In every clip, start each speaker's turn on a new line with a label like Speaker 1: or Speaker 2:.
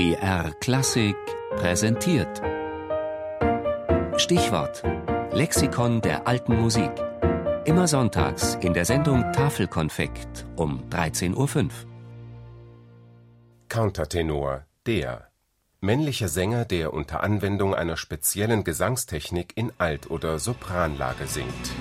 Speaker 1: BR Klassik präsentiert. Stichwort: Lexikon der alten Musik. Immer sonntags in der Sendung Tafelkonfekt um 13.05 Uhr.
Speaker 2: Countertenor, der. Männlicher Sänger, der unter Anwendung einer speziellen Gesangstechnik in Alt- oder Sopranlage singt.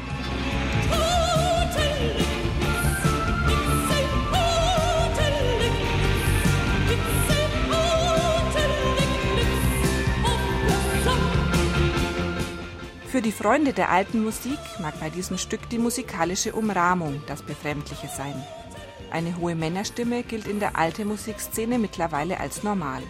Speaker 3: Für die Freunde der alten Musik mag bei diesem Stück die musikalische Umrahmung das Befremdliche sein. Eine hohe Männerstimme gilt in der alten Musikszene mittlerweile als normal.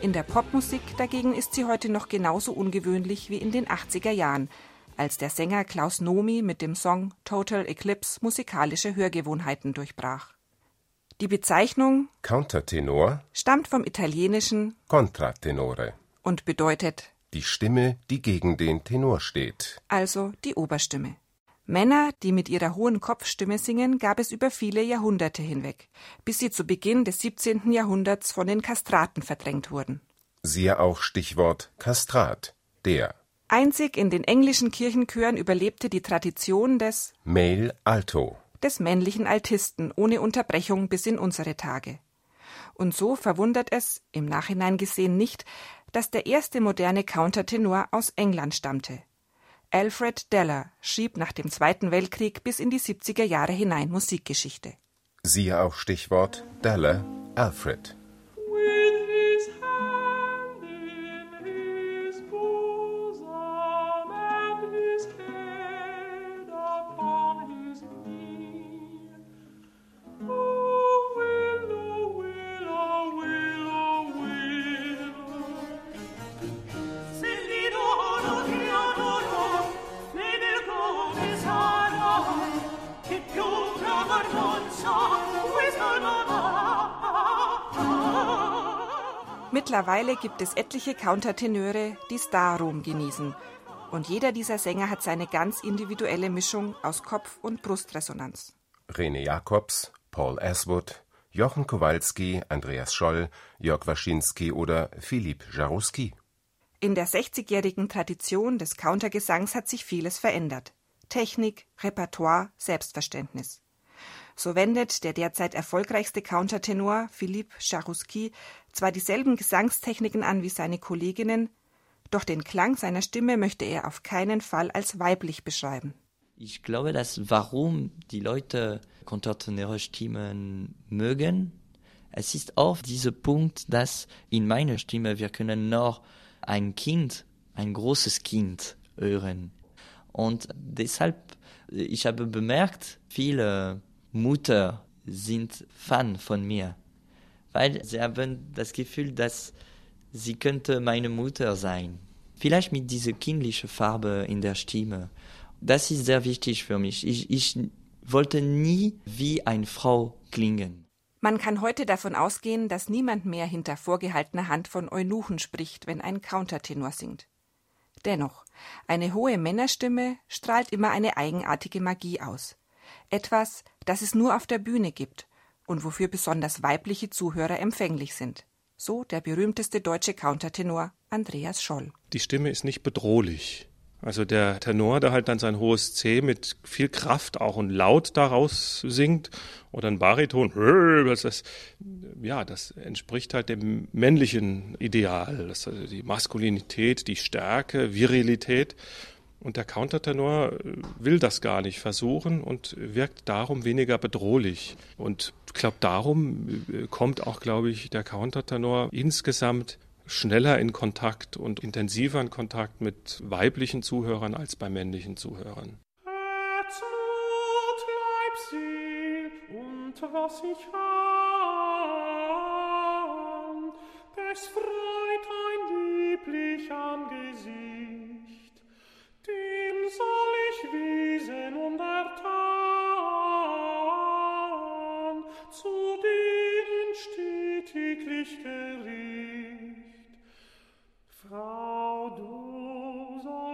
Speaker 3: In der Popmusik dagegen ist sie heute noch genauso ungewöhnlich wie in den 80er Jahren, als der Sänger Klaus Nomi mit dem Song Total Eclipse musikalische Hörgewohnheiten durchbrach. Die Bezeichnung
Speaker 2: Countertenor
Speaker 3: stammt vom italienischen
Speaker 2: Contratenore.
Speaker 3: und bedeutet
Speaker 2: Die Stimme, die gegen den Tenor steht.
Speaker 3: also die Oberstimme. Männer, die mit ihrer hohen Kopfstimme singen, gab es über viele Jahrhunderte hinweg, bis sie zu Beginn des 17. Jahrhunderts von den Kastraten verdrängt wurden.
Speaker 2: Siehe auch Stichwort Kastrat, der.
Speaker 3: Einzig in den englischen Kirchenchören überlebte die Tradition des,
Speaker 2: Male Alto.
Speaker 3: des männlichen Altisten ohne Unterbrechung bis in unsere Tage. Und so verwundert es, im Nachhinein gesehen nicht, dass der erste moderne Countertenor aus England stammte. Alfred Deller schrieb nach dem Zweiten Weltkrieg bis in die 70er Jahre hinein Musikgeschichte.
Speaker 2: Siehe auch Stichwort Della Alfred.
Speaker 3: Mittlerweile gibt es etliche Countertenöre, die Starruhm genießen. Und jeder dieser Sänger hat seine ganz individuelle Mischung aus Kopf- und Brustresonanz.
Speaker 2: Rene Jacobs, Paul Aswood, Jochen Kowalski, Andreas Scholl, Jörg Waschinski oder Philipp Jarouski.
Speaker 3: In der 60-jährigen Tradition des Countergesangs hat sich vieles verändert. Technik, Repertoire, Selbstverständnis. So wendet der derzeit erfolgreichste Countertenor Philippe Jarouski zwar dieselben Gesangstechniken an wie seine Kolleginnen, doch den Klang seiner Stimme möchte er auf keinen Fall als weiblich beschreiben.
Speaker 4: Ich glaube, dass warum die Leute kontratenöre Stimmen mögen, es ist auch dieser Punkt, dass in meiner Stimme wir können noch ein Kind, ein großes Kind hören. Und deshalb, ich habe bemerkt, viele Mutter sind Fan von mir, weil sie haben das Gefühl, dass sie könnte meine Mutter sein. Vielleicht mit dieser kindlichen Farbe in der Stimme. Das ist sehr wichtig für mich. Ich, ich wollte nie wie eine Frau klingen.
Speaker 3: Man kann heute davon ausgehen, dass niemand mehr hinter vorgehaltener Hand von Eunuchen spricht, wenn ein Countertenor singt. Dennoch, eine hohe Männerstimme strahlt immer eine eigenartige Magie aus. Etwas, das es nur auf der Bühne gibt und wofür besonders weibliche Zuhörer empfänglich sind. So der berühmteste deutsche Countertenor Andreas Scholl.
Speaker 5: die Stimme ist nicht bedrohlich. Also der Tenor, der halt dann sein hohes C mit viel Kraft auch und laut daraus singt oder ein Bariton, das, ja, das entspricht halt dem männlichen Ideal, das, also die Maskulinität, die Stärke, Virilität. Und der Countertenor äh, will das gar nicht versuchen und wirkt darum weniger bedrohlich. Und ich glaube, darum äh, kommt auch, glaube ich, der Countertenor insgesamt schneller in Kontakt und intensiver in Kontakt mit weiblichen Zuhörern als bei männlichen Zuhörern.
Speaker 6: Was ich han, es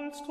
Speaker 6: Angst